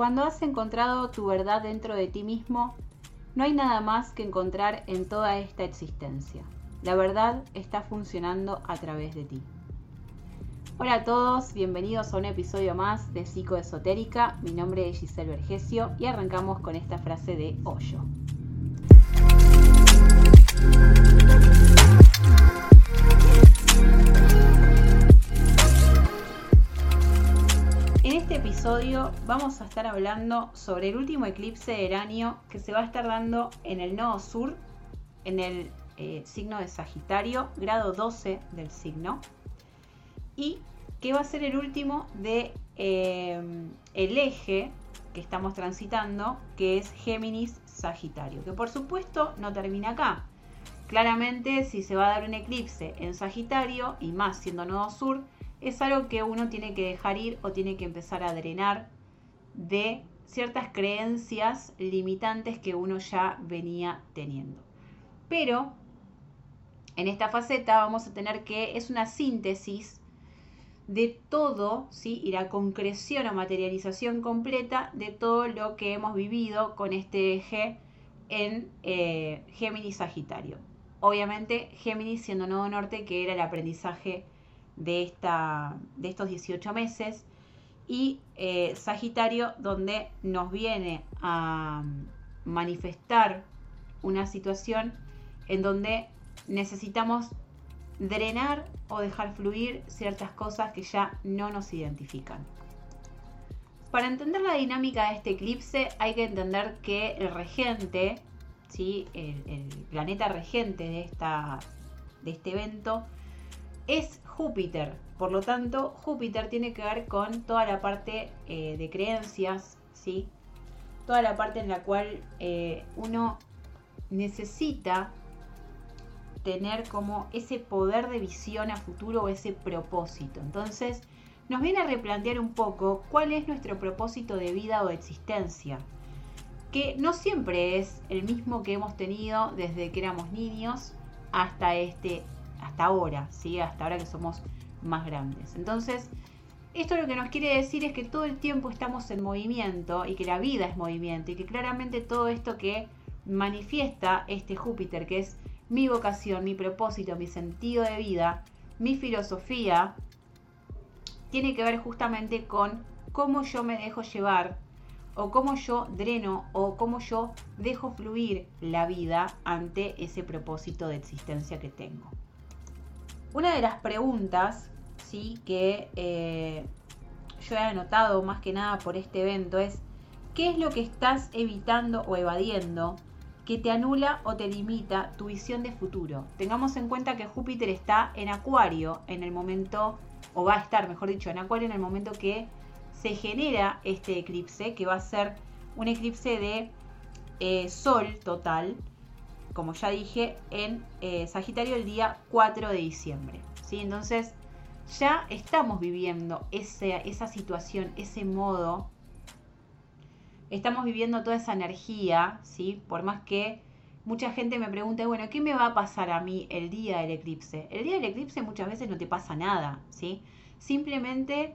Cuando has encontrado tu verdad dentro de ti mismo, no hay nada más que encontrar en toda esta existencia. La verdad está funcionando a través de ti. Hola a todos, bienvenidos a un episodio más de Psicoesotérica. Mi nombre es Giselle Vergesio y arrancamos con esta frase de Hoyo. Vamos a estar hablando sobre el último eclipse del año que se va a estar dando en el nodo sur, en el eh, signo de Sagitario, grado 12 del signo, y que va a ser el último de eh, el eje que estamos transitando, que es Géminis Sagitario, que por supuesto no termina acá. Claramente, si se va a dar un eclipse en Sagitario, y más siendo nodo sur, es algo que uno tiene que dejar ir o tiene que empezar a drenar de ciertas creencias limitantes que uno ya venía teniendo. Pero en esta faceta vamos a tener que es una síntesis de todo, ¿sí? y la concreción o materialización completa de todo lo que hemos vivido con este eje en eh, Géminis Sagitario. Obviamente Géminis siendo nodo norte, que era el aprendizaje de, esta, de estos 18 meses, y eh, Sagitario, donde nos viene a manifestar una situación en donde necesitamos drenar o dejar fluir ciertas cosas que ya no nos identifican. Para entender la dinámica de este eclipse hay que entender que el regente, ¿sí? el, planeta regente de, esta, de este evento, es Júpiter. Por lo tanto, Júpiter tiene que ver con toda la parte eh, de creencias, ¿sí? Toda la parte en la cual eh, uno necesita tener como ese poder de visión a futuro o ese propósito. Entonces, nos viene a replantear un poco cuál es nuestro propósito de vida o de existencia, que no siempre es el mismo que hemos tenido desde que éramos niños hasta este hasta ahora, ¿sí? Hasta ahora que somos más grandes. Entonces, esto lo que nos quiere decir es que todo el tiempo estamos en movimiento y que la vida es movimiento y que claramente todo esto que manifiesta este Júpiter, que es mi vocación, mi propósito, mi sentido de vida, mi filosofía, tiene que ver justamente con cómo yo me dejo llevar o cómo yo dreno o cómo yo dejo fluir la vida ante ese propósito de existencia que tengo. Una de las preguntas ¿sí? que eh, yo he anotado más que nada por este evento es, ¿qué es lo que estás evitando o evadiendo que te anula o te limita tu visión de futuro? Tengamos en cuenta que Júpiter está en Acuario en el momento, o va a estar, mejor dicho, en Acuario en el momento que se genera este eclipse, que va a ser un eclipse de eh, Sol total, como ya dije, en eh, Sagitario el día 4 de diciembre. ¿sí? Entonces ya estamos viviendo esa situación, ese modo. Estamos viviendo toda esa energía, ¿sí? Por más que mucha gente me pregunte, bueno, ¿qué me va a pasar a mí el día del eclipse? El día del eclipse muchas veces no te pasa nada, ¿sí? Simplemente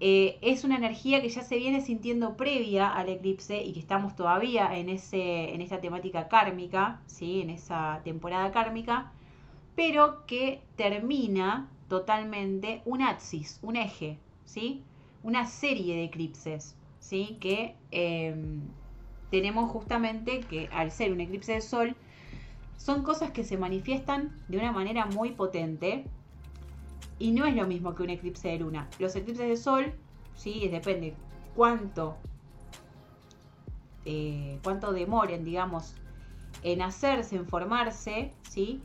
eh, es una energía que ya se viene sintiendo previa al eclipse y que estamos todavía en, ese, en esta temática kármica, ¿sí? en esa temporada kármica, pero que termina totalmente un axis, un eje, ¿sí? una serie de eclipses ¿sí? que em, tenemos justamente que al ser un eclipse de sol, son cosas que se manifiestan de una manera muy potente y no es lo mismo que un eclipse de luna. Los eclipses de sol, sí, depende cuánto, eh, cuánto demoren, digamos, en hacerse, en formarse, ¿sí?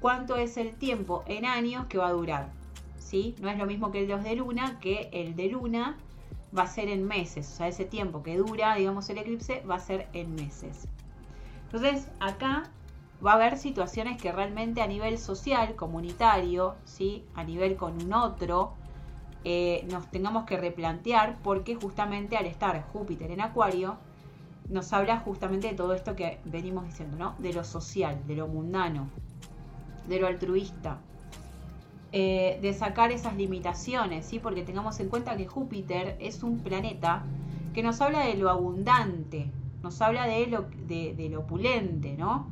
Cuánto es el tiempo en años que va a durar, ¿sí? No es lo mismo que el de luna, que el de luna va a ser en meses, o sea, ese tiempo que dura, digamos, el eclipse va a ser en meses. Entonces, acá va a haber situaciones que realmente a nivel social, comunitario, ¿sí? a nivel con un otro, eh, nos tengamos que replantear porque justamente al estar Júpiter en Acuario, nos habla justamente de todo esto que venimos diciendo, ¿no? De lo social, de lo mundano, de lo altruista, eh, de sacar esas limitaciones, ¿sí? Porque tengamos en cuenta que Júpiter es un planeta que nos habla de lo abundante, nos habla de lo, de, lo opulente, ¿no?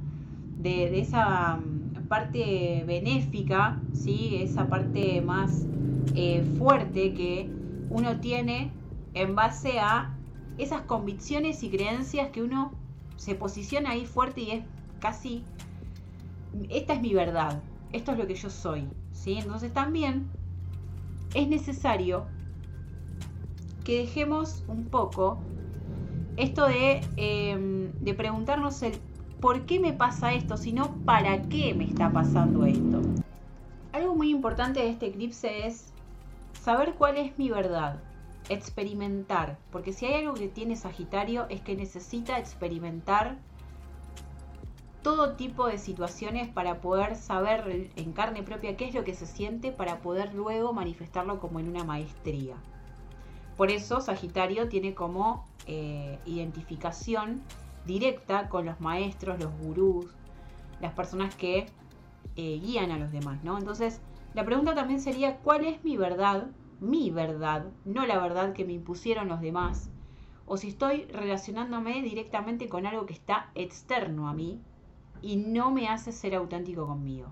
De, esa mm, parte benéfica, ¿sí? Esa parte más eh, fuerte que uno tiene en base a esas convicciones y creencias que uno se posiciona ahí fuerte y es casi, esta es mi verdad, esto es lo que yo soy, ¿sí? Entonces también es necesario que dejemos un poco esto de, em, de preguntarnos el por qué me pasa esto, sino para qué me está pasando esto. Algo muy importante de este eclipse es saber cuál es mi verdad, experimentar, porque si hay algo que tiene Sagitario es que necesita experimentar todo tipo de situaciones para poder saber en carne propia qué es lo que se siente para poder luego manifestarlo como en una maestría. Por eso Sagitario tiene como eh, identificación directa con los maestros, los gurús, las personas que eh, guían a los demás, ¿no? Entonces, la pregunta también sería, ¿cuál es mi verdad? Mi verdad, no la verdad que me impusieron los demás. O si estoy relacionándome directamente con algo que está externo a mí, y no me hace ser auténtico conmigo.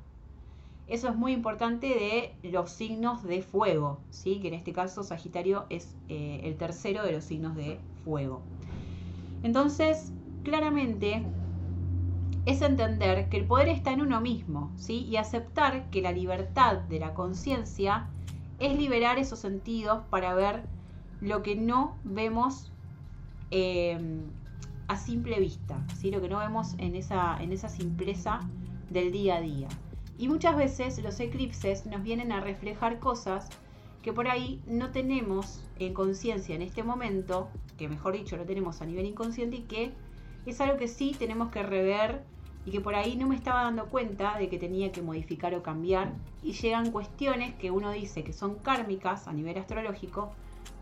Eso es muy importante de los signos de fuego, ¿sí? que en este caso Sagitario es eh, el tercero de los signos de fuego. Entonces, claramente es entender que el poder está en uno mismo ¿sí? y aceptar que la libertad de la conciencia es liberar esos sentidos para ver lo que no vemos eh, a simple vista, ¿sí? lo que no vemos en esa, en esa simpleza del día a día. Y muchas veces los eclipses nos vienen a reflejar cosas que por ahí no tenemos en conciencia en este momento, que mejor dicho lo tenemos a nivel inconsciente y que es algo que sí tenemos que rever y que por ahí no me estaba dando cuenta de que tenía que modificar o cambiar y llegan cuestiones que uno dice que son kármicas a nivel astrológico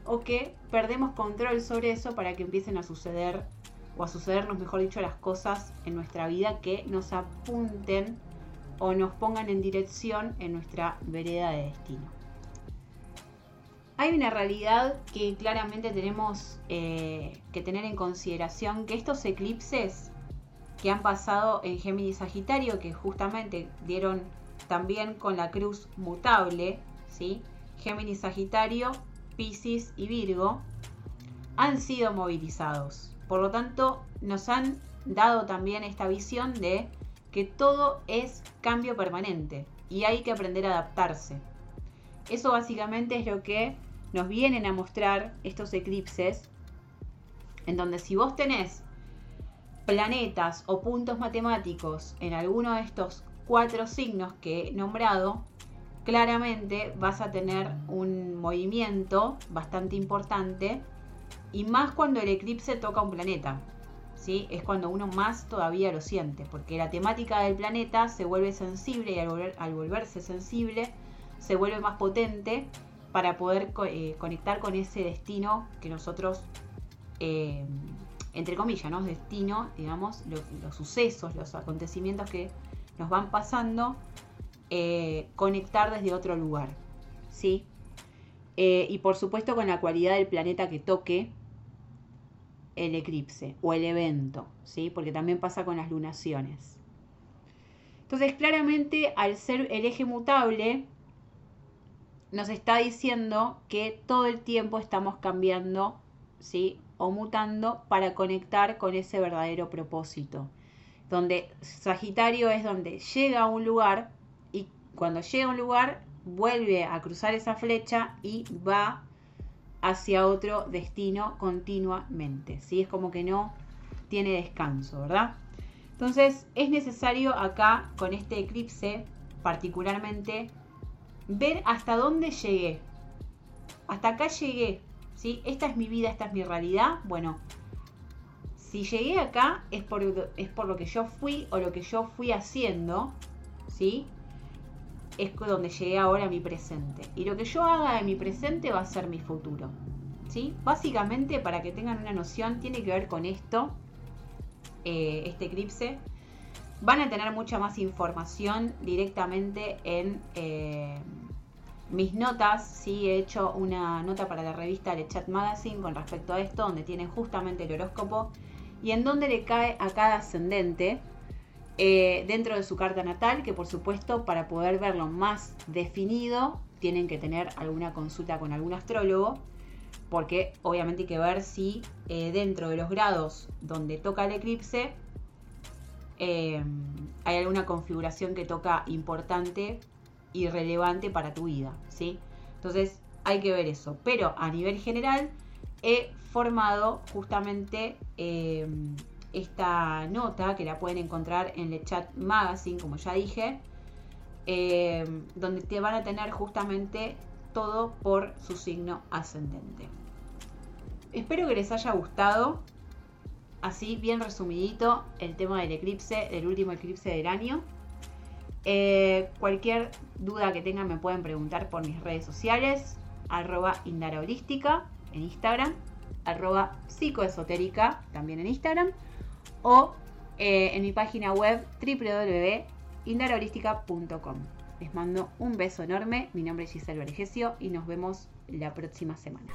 o que perdemos control sobre eso para que empiecen a suceder o a sucedernos, mejor dicho, las cosas en nuestra vida que nos apunten o nos pongan en dirección en nuestra vereda de destino. Hay una realidad que claramente tenemos eh, que tener en consideración, que estos eclipses que han pasado en Géminis Sagitario, que justamente dieron también con la cruz mutable, ¿sí? Géminis Sagitario, Pisces y Virgo, han sido movilizados. Por lo tanto, nos han dado también esta visión de que todo es cambio permanente y hay que aprender a adaptarse. Eso básicamente es lo que nos vienen a mostrar estos eclipses, en donde si vos tenés planetas o puntos matemáticos en alguno de estos cuatro signos que he nombrado, claramente vas a tener un movimiento bastante importante y más cuando el eclipse toca un planeta. ¿sí? Es cuando uno más todavía lo siente, porque la temática del planeta se vuelve sensible y al, volverse sensible se vuelve más potente para poder eh, conectar con ese destino que nosotros, eh, entre comillas, ¿no? Destino, digamos, los sucesos, los acontecimientos que nos van pasando, eh, conectar desde otro lugar, ¿sí? y por supuesto con la cualidad del planeta que toque, el eclipse o el evento, ¿sí? Porque también pasa con las lunaciones. Entonces, claramente, al ser el eje mutable, nos está diciendo que todo el tiempo estamos cambiando, ¿sí? O mutando para conectar con ese verdadero propósito. Donde Sagitario es donde llega a un lugar y cuando llega a un lugar vuelve a cruzar esa flecha y va hacia otro destino continuamente. ¿sí? Es como que no tiene descanso, ¿verdad? Entonces es necesario acá, con este eclipse particularmente, ver hasta dónde llegué. Hasta acá llegué. ¿sí? Esta es mi vida, esta es mi realidad. Bueno, si llegué acá es por, es por lo que yo fui o lo que yo fui haciendo. ¿sí? es donde llegué ahora a mi presente. Y lo que yo haga en mi presente va a ser mi futuro. ¿sí? Básicamente, para que tengan una noción, tiene que ver con esto, eh, este eclipse. Van a tener mucha más información directamente en, eh, mis notas, sí he hecho una nota para la revista Le Chat Magazine con respecto a esto, donde tienen justamente el horóscopo y en donde le cae a cada ascendente eh, dentro de su carta natal, que por supuesto para poder verlo más definido tienen que tener alguna consulta con algún astrólogo, porque obviamente hay que ver si eh, dentro de los grados donde toca el eclipse eh, hay alguna configuración que toca importante y relevante para tu vida, ¿sí? Entonces hay que ver eso. Pero a nivel general he formado justamente em, esta nota que la pueden encontrar en el chat magazine, como ya dije, em, donde te van a tener justamente todo por su signo ascendente. Espero que les haya gustado, así bien resumidito, el tema del eclipse, del último eclipse del año. Eh, cualquier duda que tengan me pueden preguntar por mis redes sociales, arroba en Instagram, arroba psicoesotérica también en Instagram, o eh, en mi página web www.indaraholística.com. Les mando un beso enorme, mi nombre es Giselle Vergesio y nos vemos la próxima semana.